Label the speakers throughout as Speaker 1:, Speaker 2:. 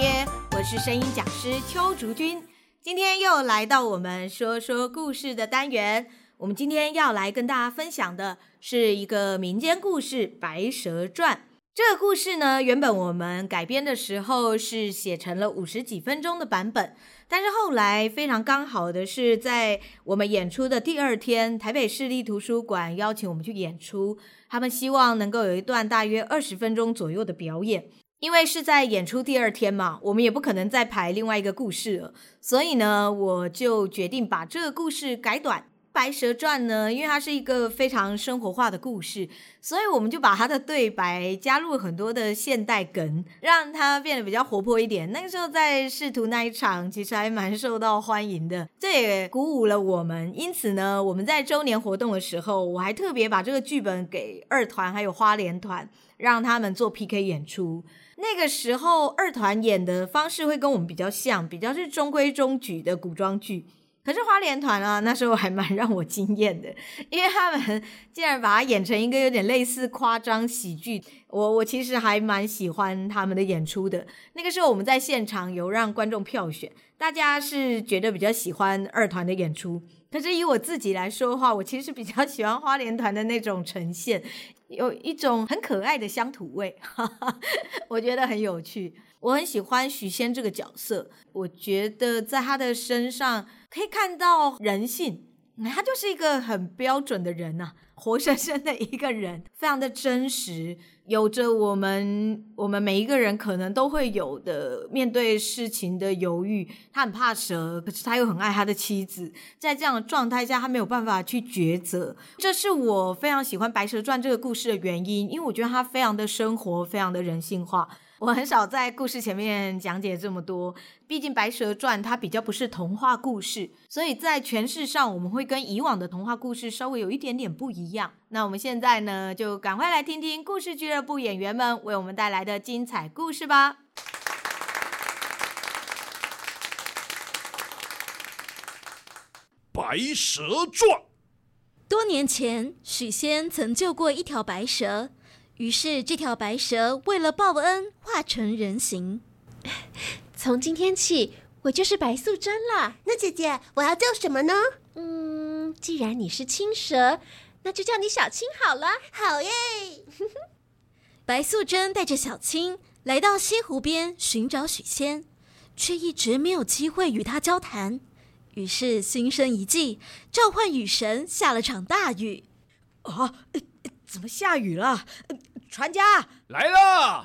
Speaker 1: 贴，我是声音讲师邱竹君。今天又来到我们说说故事的单元。我们今天要来跟大家分享的是一个民间故事《白蛇传》。这个故事呢，原本我们改编的时候是写成了五十几分钟的版本，但是后来非常刚好的是，在我们演出的第二天，台北市立图书馆邀请我们去演出，他们希望能够有一段大约二十分钟左右的表演。因为是在演出第二天嘛，我们也不可能再排另外一个故事了，所以呢，我就决定把这个故事改短。《白蛇传》呢，因为它是一个非常生活化的故事，所以我们就把它的对白加入很多的现代梗，让它变得比较活泼一点。那个时候在视图那一场，其实还蛮受到欢迎的，这也鼓舞了我们。因此呢，我们在周年活动的时候，我还特别把这个剧本给二团还有花莲团，让他们做 PK 演出。那个时候二团演的方式会跟我们比较像，比较是中规中矩的古装剧。可是花莲团啊，那时候还蛮让我惊艳的，因为他们竟然把它演成一个有点类似夸张喜剧。我我其实还蛮喜欢他们的演出的。那个时候我们在现场有让观众票选，大家是觉得比较喜欢二团的演出。可是以我自己来说的话，我其实比较喜欢花莲团的那种呈现，有一种很可爱的乡土味，哈哈，我觉得很有趣。我很喜欢许仙这个角色，我觉得在他的身上可以看到人性，他就是一个很标准的人呐、活生生的一个人，非常的真实，有着我们我们每一个人可能都会有的面对事情的犹豫。他很怕蛇，可是他又很爱他的妻子，在这样的状态下，他没有办法去抉择。这是我非常喜欢《白蛇传》这个故事的原因，因为我觉得它非常的生活，非常的人性化。我很少在故事前面讲解这么多，毕竟《白蛇传》它比较不是童话故事，所以在诠释上我们会跟以往的童话故事稍微有一点点不一样。那我们现在呢，就赶快来听听故事俱乐部演员们为我们带来的精彩故事吧。
Speaker 2: 《白蛇传》
Speaker 3: 多年前，许仙曾救过一条白蛇。于是，这条白蛇为了报恩，化成人形。
Speaker 4: 从今天起，我就是白素贞了。
Speaker 5: 那姐姐，我要叫什么呢？
Speaker 4: 嗯，既然你是青蛇，那就叫你小青好了。
Speaker 5: 好耶！
Speaker 3: 白素贞带着小青来到西湖边寻找许仙，却一直没有机会与他交谈。于是心生一计，召唤雨神下了场大雨。
Speaker 6: 啊，怎么下雨了？船家
Speaker 2: 来了，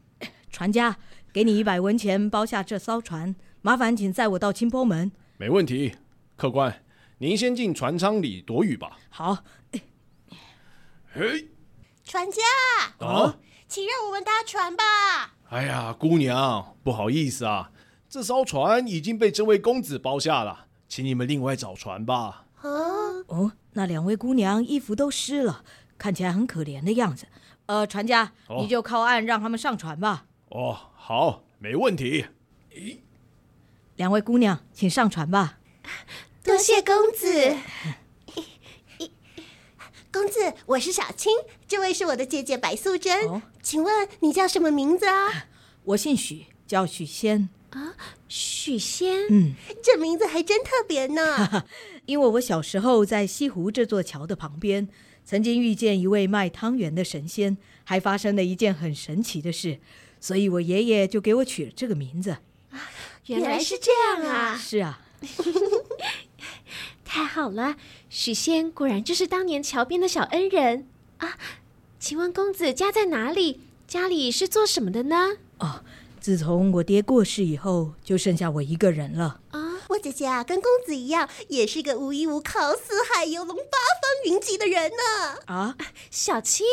Speaker 6: 船家，给你一百文钱包下这艘船，麻烦请载我到清波门。
Speaker 2: 没问题，客官，您先进船舱里躲雨吧。
Speaker 6: 好。
Speaker 2: 嘿，
Speaker 5: 船家，
Speaker 2: 啊，
Speaker 5: 请让我们搭船吧。
Speaker 2: 哎呀，姑娘，不好意思啊，这艘船已经被这位公子包下了，请你们另外找船吧。
Speaker 5: 啊，
Speaker 6: 哦，那两位姑娘衣服都湿了，看起来很可怜的样子。呃，船家，哦、你就靠岸让他们上船吧。
Speaker 2: 哦，好，没问题。咦，
Speaker 6: 两位姑娘，请上船吧。
Speaker 5: 多谢公子。公子，我是小青，这位是我的姐姐白素贞。哦、请问你叫什么名字啊？
Speaker 6: 我姓许，叫许仙。
Speaker 4: 啊，许仙。
Speaker 6: 嗯，
Speaker 5: 这名字还真特别呢。
Speaker 6: 因为我小时候在西湖这座桥的旁边。曾经遇见一位卖汤圆的神仙，还发生了一件很神奇的事，所以我爷爷就给我取了这个名字。
Speaker 4: 原来是这样啊！
Speaker 6: 是啊，
Speaker 4: 太好了，许仙果然就是当年桥边的小恩人啊！请问公子家在哪里？家里是做什么的呢？
Speaker 6: 哦，自从我爹过世以后，就剩下我一个人了。
Speaker 5: 啊。我姐姐啊，跟公子一样，也是个无依无靠、四海游龙、八方云集的人呢。
Speaker 6: 啊，
Speaker 4: 小青，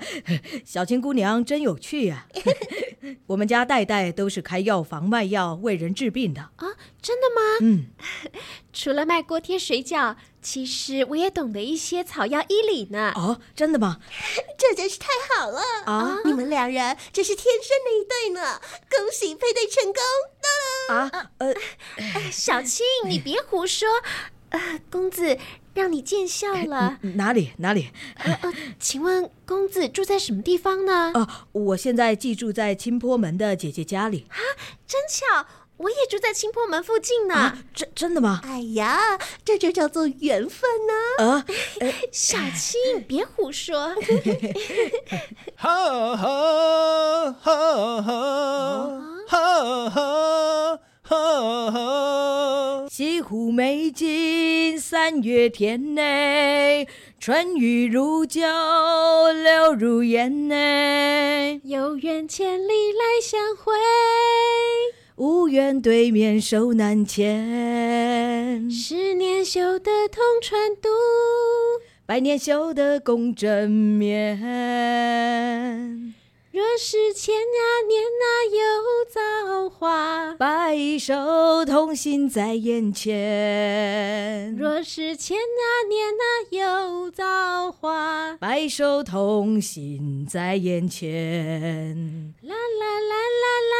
Speaker 6: 小青姑娘真有趣呀、啊！我们家代代都是开药房卖药、为人治病的
Speaker 4: 啊，真的吗？
Speaker 6: 嗯，
Speaker 4: 除了卖锅贴、水饺，其实我也懂得一些草药医理呢。
Speaker 6: 哦，真的吗？
Speaker 5: 这真是太好了啊！你们两人真是天生的一对呢，恭喜配对成功！
Speaker 6: 啊，呃，
Speaker 4: 小青，你别胡说。呃，公子，让你见笑了。
Speaker 1: 哪里哪里？
Speaker 4: 呃呃，请问公子住在什么地方呢？
Speaker 1: 哦，我现在寄住在清波门的姐姐家里。
Speaker 4: 啊，真巧，我也住在清波门附近呢。
Speaker 1: 啊，真真的吗？
Speaker 5: 哎呀，这就叫做缘分呢。
Speaker 1: 啊，
Speaker 4: 小青，别胡说。
Speaker 2: 哈哈哈哈哈哈！
Speaker 1: 西湖美景三月天内，春雨如酒流入眼内。
Speaker 4: 有缘千里来相会，
Speaker 1: 无缘对面手难牵。
Speaker 4: 十年修得同船渡，
Speaker 1: 百年修得共枕眠。
Speaker 4: 若是千呀年啊有造化，
Speaker 1: 白首同心在眼前。
Speaker 4: 若是千呀年啊有造化，
Speaker 1: 白首同心在眼前。
Speaker 4: 啦啦啦啦啦，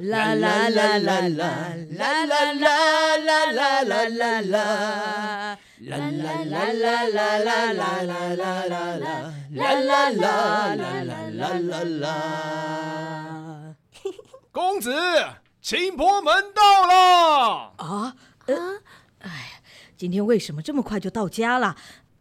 Speaker 1: 啦啦啦啦啦，啦啦啦啦啦啦啦啦。啦啦啦啦啦啦啦啦啦啦啦，啦啦啦啦啦啦啦。
Speaker 2: 公子，清波门到了。
Speaker 1: 啊？呃，哎，今天为什么这么快就到家了？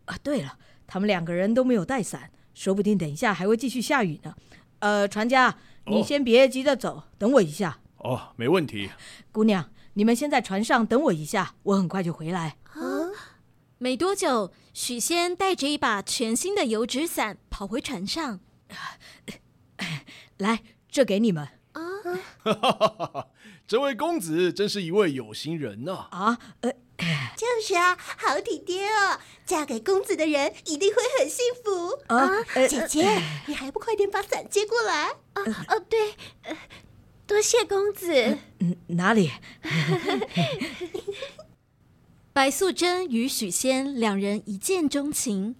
Speaker 1: 啊，对了，他们两个人都没有带伞，说不定等一下还会继续下雨呢。呃，船家，你先别急着走，等我一下。
Speaker 2: 哦，没问题。
Speaker 1: 姑娘，你们先在船上等我一下，我很快就回来。
Speaker 3: 啊没多久，许仙带着一把全新的油纸伞跑回船上。
Speaker 1: 来，这给你们。
Speaker 2: 啊，哈哈哈哈！这位公子真是一位有心人呐。
Speaker 1: 啊，呃，
Speaker 5: 就是啊，好体贴哦！嫁给公子的人一定会很幸福啊！
Speaker 1: 呃、
Speaker 5: 姐姐，呃、你还不快点把伞接过来？
Speaker 4: 啊，哦，对，呃，多谢公子。
Speaker 1: 哪里？
Speaker 3: 白素贞与许仙两人一见钟情，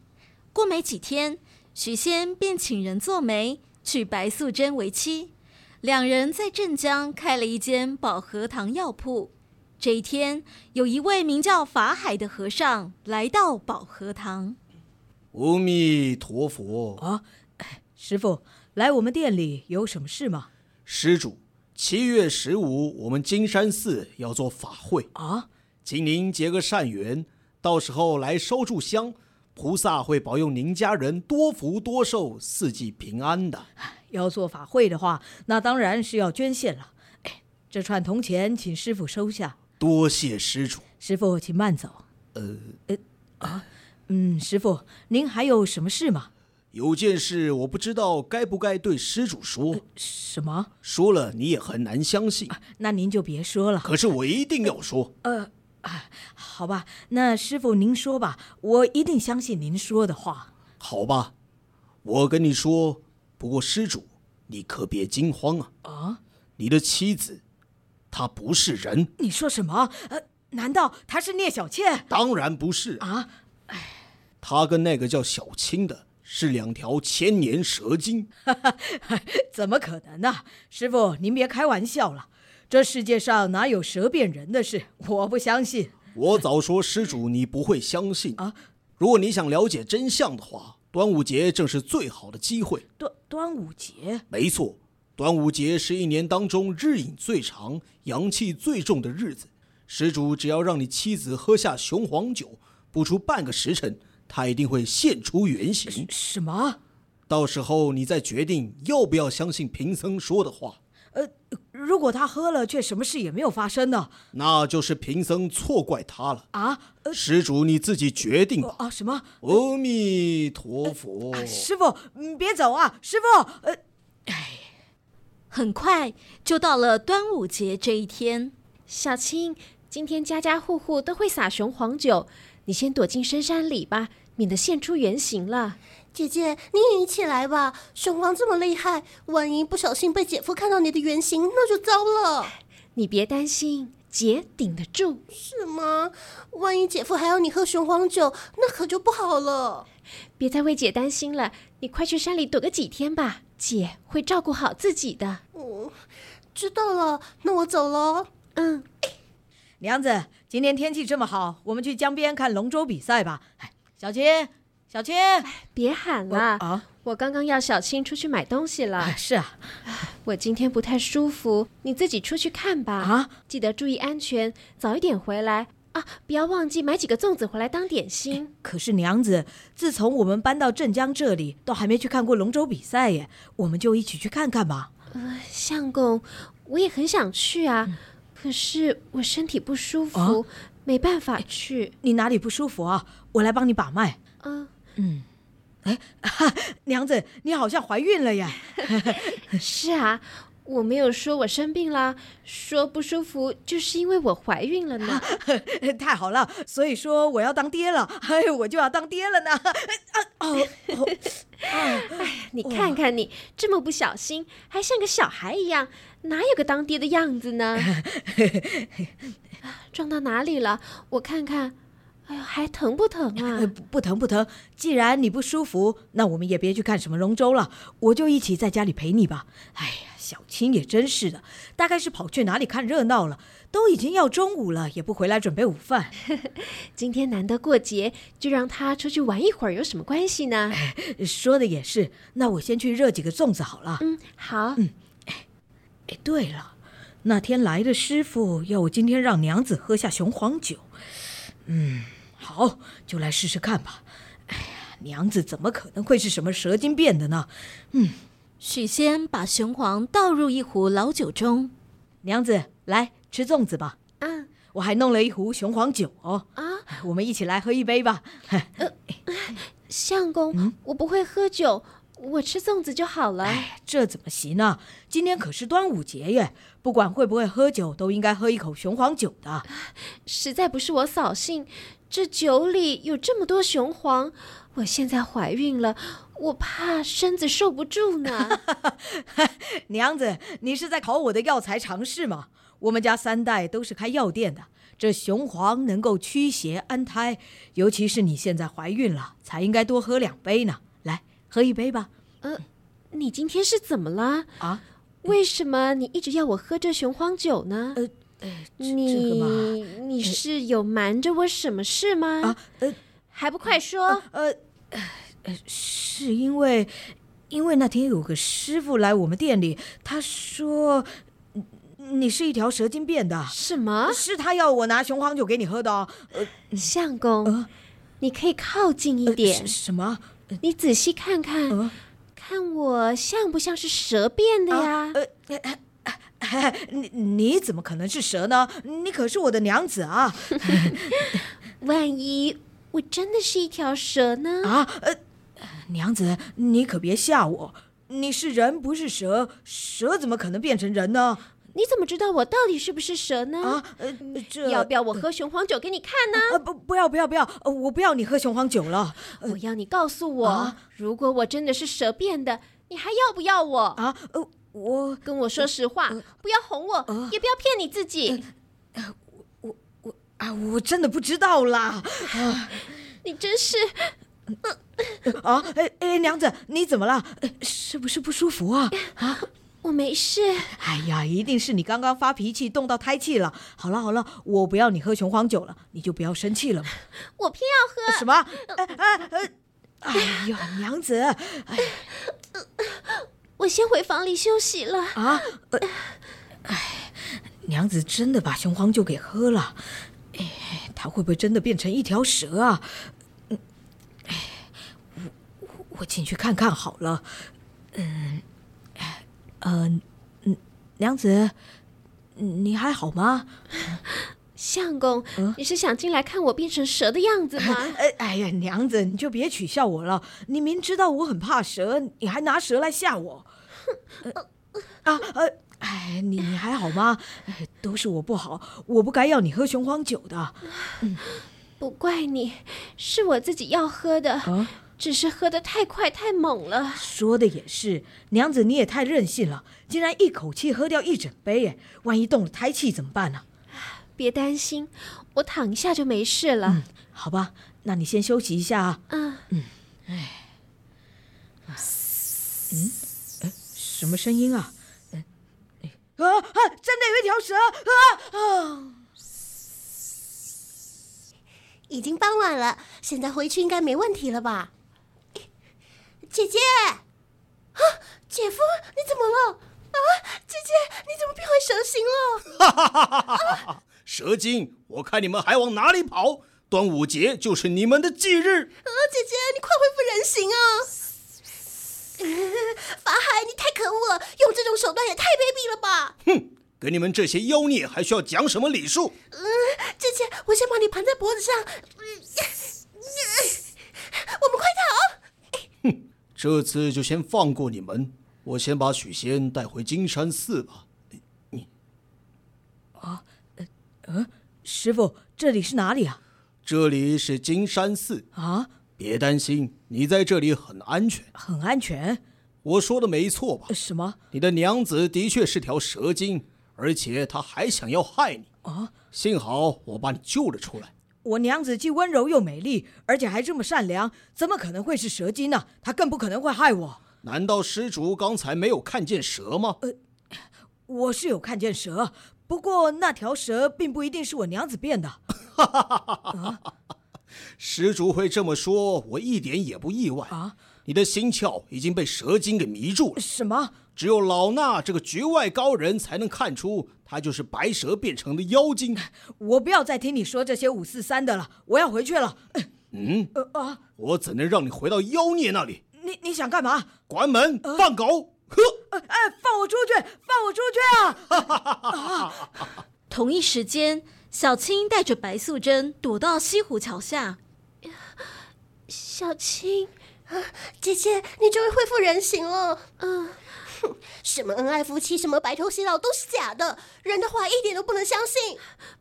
Speaker 3: 过没几天，许仙便请人做媒，娶白素贞为妻。两人在镇江开了一间保和堂药铺。这一天，有一位名叫法海的和尚来到保和堂。
Speaker 7: 阿弥陀佛！
Speaker 1: 啊，师傅，来我们店里有什么事吗？
Speaker 7: 施主，七月十五，我们金山寺要做法会
Speaker 1: 啊。
Speaker 7: 请您结个善缘，到时候来烧炷香，菩萨会保佑您家人多福多寿，四季平安的。
Speaker 1: 要做法会的话，那当然是要捐献了。哎，这串铜钱，请师傅收下。
Speaker 7: 多谢施主。
Speaker 1: 师傅，请慢走。
Speaker 7: 呃
Speaker 1: 呃啊，嗯，师傅，您还有什么事吗？
Speaker 7: 有件事，我不知道该不该对施主说。
Speaker 1: 呃，什么？
Speaker 7: 说了你也很难相信。
Speaker 1: 啊，那您就别说了。
Speaker 7: 可是我一定要说。
Speaker 1: 呃。啊，好吧，那师傅您说吧，我一定相信您说的话。
Speaker 7: 好吧，我跟你说，不过施主，你可别惊慌啊！
Speaker 1: 啊，
Speaker 7: 你的妻子，她不是人。
Speaker 1: 你说什么？呃，难道他是聂小倩？
Speaker 7: 当然不是
Speaker 1: 啊！哎，
Speaker 7: 她跟那个叫小青的是两条千年蛇精。
Speaker 1: 怎么可能呢？师傅，您别开玩笑了。这世界上哪有蛇变人的事？我不相信。
Speaker 7: 我早说施主你不会相信
Speaker 1: 啊！
Speaker 7: 如果你想了解真相的话，端午节正是最好的机会。
Speaker 1: 端端午节？
Speaker 7: 没错，端午节是一年当中日影最长、阳气最重的日子。施主只要让你妻子喝下雄黄酒，不出半个时辰，她一定会现出原形。
Speaker 1: 什么？
Speaker 7: 到时候你再决定要不要相信贫僧说的话。
Speaker 1: 呃，如果他喝了却什么事也没有发生呢？
Speaker 7: 那就是贫僧错怪他了
Speaker 1: 啊！呃，
Speaker 7: 施主你自己决定吧。
Speaker 1: 啊，什么？
Speaker 7: 阿弥陀佛！
Speaker 1: 呃，师傅，你别走啊！师傅，呃，哎，
Speaker 3: 很快就到了端午节这一天。
Speaker 4: 小青，今天家家户户都会撒雄黄酒，你先躲进深山里吧，免得现出原形了。
Speaker 5: 姐姐，你也一起来吧。雄黄这么厉害，万一不小心被姐夫看到你的原形，那就糟了。
Speaker 4: 你别担心，姐顶得住。
Speaker 5: 是吗？万一姐夫还要你喝雄黄酒，那可就不好了。
Speaker 4: 别再为姐担心了，你快去山里躲个几天吧，姐会照顾好自己的。
Speaker 5: 嗯，知道了，那我走喽。
Speaker 4: 嗯。
Speaker 1: 娘子，今天天气这么好，我们去江边看龙舟比赛吧。哎，小青，小青，
Speaker 4: 别喊了啊！我刚刚要小青出去买东西了。
Speaker 1: 是啊，
Speaker 4: 我今天不太舒服，你自己出去看吧。
Speaker 1: 啊，
Speaker 4: 记得注意安全，早一点回来啊！不要忘记买几个粽子回来当点心。
Speaker 1: 可是娘子，自从我们搬到镇江这里，都还没去看过龙舟比赛耶，我们就一起去看看吧。
Speaker 4: 呃，相公，我也很想去啊，嗯、可是我身体不舒服，啊、没办法去。
Speaker 1: 你哪里不舒服啊？我来帮你把脉。
Speaker 4: 嗯、呃、
Speaker 1: 嗯，哎，娘子，你好像怀孕了呀？
Speaker 4: 是啊。我没有说我生病啦，说不舒服就是因为我怀孕了呢。
Speaker 1: 太好了，所以说我要当爹了，哎，我就要当爹了呢。啊 哦，
Speaker 4: 哎，你看看你这么不小心，还像个小孩一样，哪有个当爹的样子呢？撞到哪里了？我看看。哎呦，还疼不疼啊？
Speaker 1: 不，不疼不疼。既然你不舒服，那我们也别去看什么龙舟了，我就一起在家里陪你吧。哎呀。小青也真是的，大概是跑去哪里看热闹了。都已经要中午了，也不回来准备午饭。
Speaker 4: 今天难得过节，就让他出去玩一会儿，有什么关系呢？
Speaker 1: 说的也是。那我先去热几个粽子好了。
Speaker 4: 嗯，好。
Speaker 1: 嗯，哎，哎，对了，那天来的师傅要我今天让娘子喝下雄黄酒。嗯，好，就来试试看吧。哎呀，娘子怎么可能会是什么蛇精变的呢？嗯。
Speaker 3: 许仙把雄黄倒入一壶老酒中，
Speaker 1: 娘子来吃粽子吧。
Speaker 4: 嗯，
Speaker 1: 我还弄了一壶雄黄酒哦。
Speaker 4: 啊，
Speaker 1: 我们一起来喝一杯吧。
Speaker 4: 呃，相公，嗯、我不会喝酒，我吃粽子就好了。
Speaker 1: 哎，这怎么行呢？今天可是端午节耶，不管会不会喝酒，都应该喝一口雄黄酒的。
Speaker 4: 实在不是我扫兴，这酒里有这么多雄黄，我现在怀孕了。我怕身子受不住呢。
Speaker 1: 娘子，你是在考我的药材常识吗？我们家三代都是开药店的，这雄黄能够驱邪安胎，尤其是你现在怀孕了，才应该多喝两杯呢。来，喝一杯吧。
Speaker 4: 呃，你今天是怎么了？
Speaker 1: 啊？
Speaker 4: 为什么你一直要我喝这雄黄酒呢？
Speaker 1: 呃，呃
Speaker 4: 你
Speaker 1: 这个嘛，
Speaker 4: 你是有瞒着我什么事吗？
Speaker 1: 啊，呃，
Speaker 4: 还不快说。
Speaker 1: 呃。呃是因为，因为那天有个师傅来我们店里，他说你是一条蛇精变的。
Speaker 4: 什么？
Speaker 1: 是他要我拿雄黄酒给你喝的。呃，
Speaker 4: 相公，呃、你可以靠近一点。
Speaker 1: 呃、什么？
Speaker 4: 你仔细看看，呃、看我像不像是蛇变的呀？
Speaker 1: 呃、你你怎么可能是蛇呢？你可是我的娘子啊！
Speaker 4: 万一我真的是一条蛇呢？
Speaker 1: 啊？呃。娘子，你可别吓我！你是人不是蛇，蛇怎么可能变成人呢？
Speaker 4: 你怎么知道我到底是不是蛇呢？
Speaker 1: 啊，呃，这
Speaker 4: 要不要我喝雄黄酒给你看呢？
Speaker 1: 呃，不，不要，不要，不要，我不要你喝雄黄酒了。
Speaker 4: 我要你告诉我，
Speaker 1: 啊，
Speaker 4: 如果我真的是蛇变的，你还要不要我？
Speaker 1: 啊，呃，我
Speaker 4: 跟我说实话，呃，不要哄我，呃，也不要骗你自己。
Speaker 1: 呃，我我啊，我真的不知道啦。啊，
Speaker 4: 你真是。
Speaker 1: 啊，哎哎，娘子，你怎么了？是不是不舒服啊？啊，
Speaker 4: 我没事。
Speaker 1: 哎呀，一定是你刚刚发脾气动到胎气了。好了好了，我不要你喝雄黄酒了，你就不要生气了嘛。
Speaker 4: 我偏要喝。
Speaker 1: 什么？哎哎哎！哎呀，娘子，哎，
Speaker 4: 我先回房里休息了。
Speaker 1: 啊，哎，娘子真的把雄黄酒给喝了。哎，她会不会真的变成一条蛇啊？我我进去看看好了，嗯，呃，娘子，你还好吗？
Speaker 4: 相公，嗯、你是想进来看我变成蛇的样子吗？
Speaker 1: 哎 哎呀，娘子，你就别取笑我了。你明知道我很怕蛇，你还拿蛇来吓我。呃啊呃，哎，你你还好吗？都是我不好，我不该要你喝雄黄酒的。
Speaker 4: 嗯，不怪你，是我自己要喝的。啊只是喝得太快太猛了。
Speaker 1: 说的也是，娘子你也太任性了，竟然一口气喝掉一整杯，耶，万一动了胎气怎么办呢？
Speaker 4: 别担心，我躺一下就没事了。
Speaker 1: 嗯，好吧，那你先休息一下啊。
Speaker 4: 嗯
Speaker 1: 嗯，哎，嗯，哎，什么声音啊？啊啊！真的有一条蛇啊啊！
Speaker 5: 已经傍晚了，现在回去应该没问题了吧？姐姐，啊，姐夫，你怎么了？啊，姐姐，你怎么变回蛇形了？
Speaker 7: 哈哈哈哈哈！蛇精，我看你们还往哪里跑？端午节就是你们的忌日。
Speaker 5: 啊，姐姐，你快恢复人形啊！法海，你太可恶了，用这种手段也太卑鄙了吧！
Speaker 7: 哼，给你们这些妖孽还需要讲什么礼数？
Speaker 5: 嗯，姐姐，我先把你盘在脖子上。嗯，我们快逃！
Speaker 7: 哼，这次就先放过你们。我先把许仙带回金山寺吧。你，
Speaker 6: 啊，呃，呃，师傅，这里是哪里啊？
Speaker 7: 这里是金山寺
Speaker 6: 啊。
Speaker 7: 别担心，你在这里很安全。
Speaker 6: 很安全？
Speaker 7: 我说的没错吧？
Speaker 6: 什么？
Speaker 7: 你的娘子的确是条蛇精，而且她还想要害你。
Speaker 6: 啊！
Speaker 7: 幸好我把你救了出来。
Speaker 6: 我娘子既温柔又美丽，而且还这么善良，怎么可能会是蛇精呢？她更不可能会害我。
Speaker 7: 难道施主刚才没有看见蛇吗？
Speaker 6: 呃，我是有看见蛇，不过那条蛇并不一定是我娘子变的。
Speaker 7: 哈哈哈哈哈！施主会这么说，我一点也不意外。
Speaker 6: 啊，
Speaker 7: 你的心窍已经被蛇精给迷住了。
Speaker 6: 什么？
Speaker 7: 只有老衲这个局外高人才能看出，他就是白蛇变成的妖精。
Speaker 6: 我不要再听你说这些五四三的了，我要回去了。
Speaker 7: 嗯，
Speaker 6: 呃啊，
Speaker 7: 我怎能让你回到妖孽那里？
Speaker 6: 你你想干嘛？
Speaker 7: 关门！放狗！呵！
Speaker 6: 哎，放我出去！放我出去啊！
Speaker 3: 同一时间，小青带着白素贞躲到西湖桥下。
Speaker 4: 小青，
Speaker 5: 姐姐，你终于恢复人形了。嗯，什么恩爱夫妻，什么白头偕老都是假的，人的话一点都不能相信。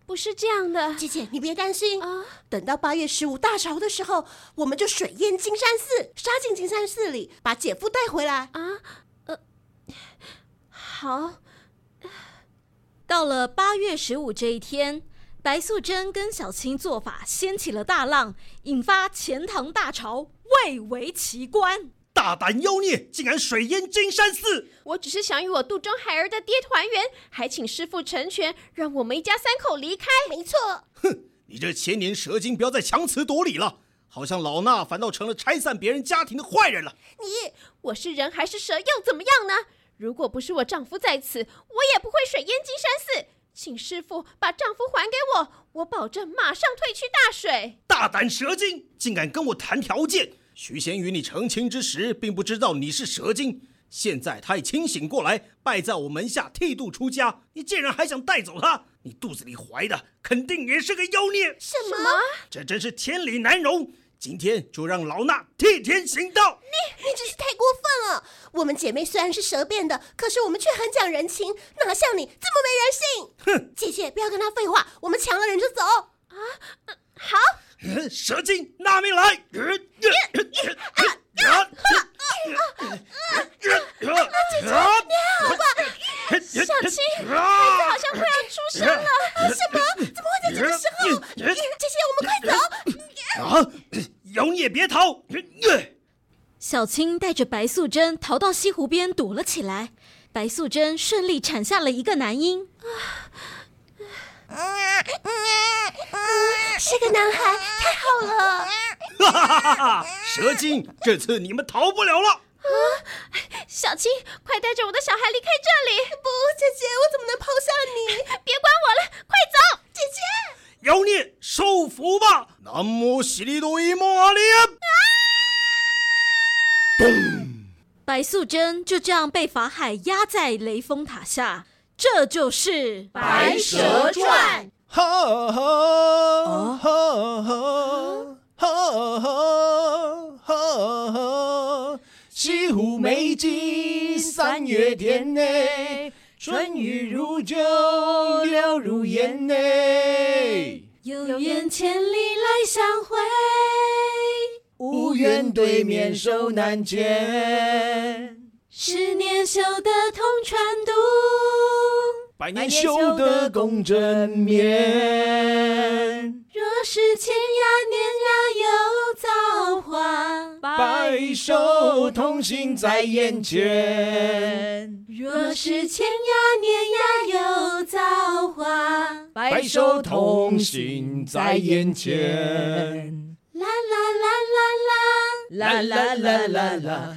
Speaker 4: 不是这样的，
Speaker 5: 姐姐，你别担心啊。等到八月十五大潮的时候，我们就水淹金山寺，杀进金山寺里，把姐夫带回来
Speaker 4: 啊。呃，好。
Speaker 3: 到了八月十五这一天，白素贞跟小青做法掀起了大浪，引发钱塘大潮，蔚为奇观。
Speaker 7: 大胆妖孽，竟然水淹金山寺！
Speaker 4: 我只是想与我肚中孩儿的爹团圆，还请师父成全，让我们一家三口离开。
Speaker 5: 没错。
Speaker 7: 哼，你这千年蛇精，不要再强词夺理了，好像老衲反倒成了拆散别人家庭的坏人了。
Speaker 4: 你，我是人还是蛇又怎么样呢？如果不是我丈夫在此，我也不会水淹金山寺。请师傅把丈夫还给我，我保证马上退去大水。
Speaker 7: 大胆蛇精，竟敢跟我谈条件！许仙与你成亲之时，并不知道你是蛇精。现在他已清醒过来，拜在我门下剃度出家。你竟然还想带走他？你肚子里怀的肯定也是个妖孽。
Speaker 5: 什么？
Speaker 7: 这真是天理难容。今天就让老衲替天行道。
Speaker 5: 你你真是太过分了。我们姐妹虽然是蛇变的，可是我们却很讲人情，哪像你这么没人性？
Speaker 7: 哼！
Speaker 5: 姐姐不要跟他废话，我们抢了人就走。
Speaker 4: 啊，好。
Speaker 7: 蛇精，拿命来！
Speaker 5: 姐姐，你还好吧？
Speaker 4: 小青，孩子好像快要出生了。
Speaker 5: 什么？怎么会在这个时候？姐姐，我们快走！
Speaker 7: 啊！妖孽别逃！
Speaker 3: 小青带着白素贞逃到西湖边躲了起来。白素贞顺利产下了一个男婴。
Speaker 5: 是个男孩，太好了！
Speaker 7: 哈哈哈哈！蛇精，这次你们逃不了了！
Speaker 4: 啊，小青，快带着我的小孩离开这里！
Speaker 5: 不，姐姐，我怎么能抛下你？
Speaker 4: 别管我了，快走！
Speaker 5: 姐姐，
Speaker 7: 妖孽，受福吧！南无悉尼多伊摩阿弥。嘣！
Speaker 3: 白素贞就这样被法海压在雷峰塔下。这就是《
Speaker 1: 白蛇传》。
Speaker 2: 哈哈哈哈哈哈哈！西湖美景三月天内，春雨如酒，柳如烟内。
Speaker 3: 有缘千里来相会，
Speaker 2: 无缘对面手难牵。
Speaker 3: 十年修得同船渡。
Speaker 2: 百年修得共枕眠。
Speaker 3: 若是千呀年呀有造化，
Speaker 2: 白首同行在眼前。
Speaker 3: 若是千呀年呀有造化，
Speaker 2: 白首同行在眼前。
Speaker 3: 啦啦啦啦啦啦啦啦啦啦。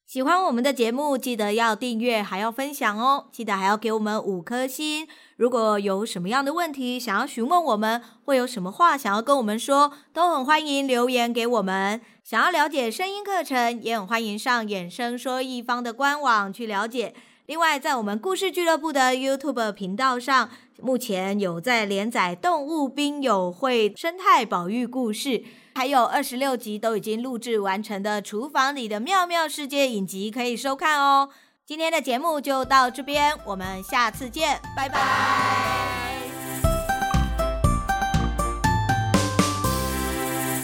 Speaker 1: 喜欢我们的节目，记得要订阅，还要分享哦。记得还要给我们五颗星。如果有什么样的问题想要询问我们，或有什么话想要跟我们说，都很欢迎留言给我们。想要了解声音课程，也很欢迎上衍生说一方的官网去了解。另外，在我们故事俱乐部的 YouTube 频道上，目前有在连载《动物兵友会》生态保育故事，还有二十六集都已经录制完成的《厨房里的妙妙世界》影集可以收看哦。今天的节目就到这边，我们下次见，拜拜。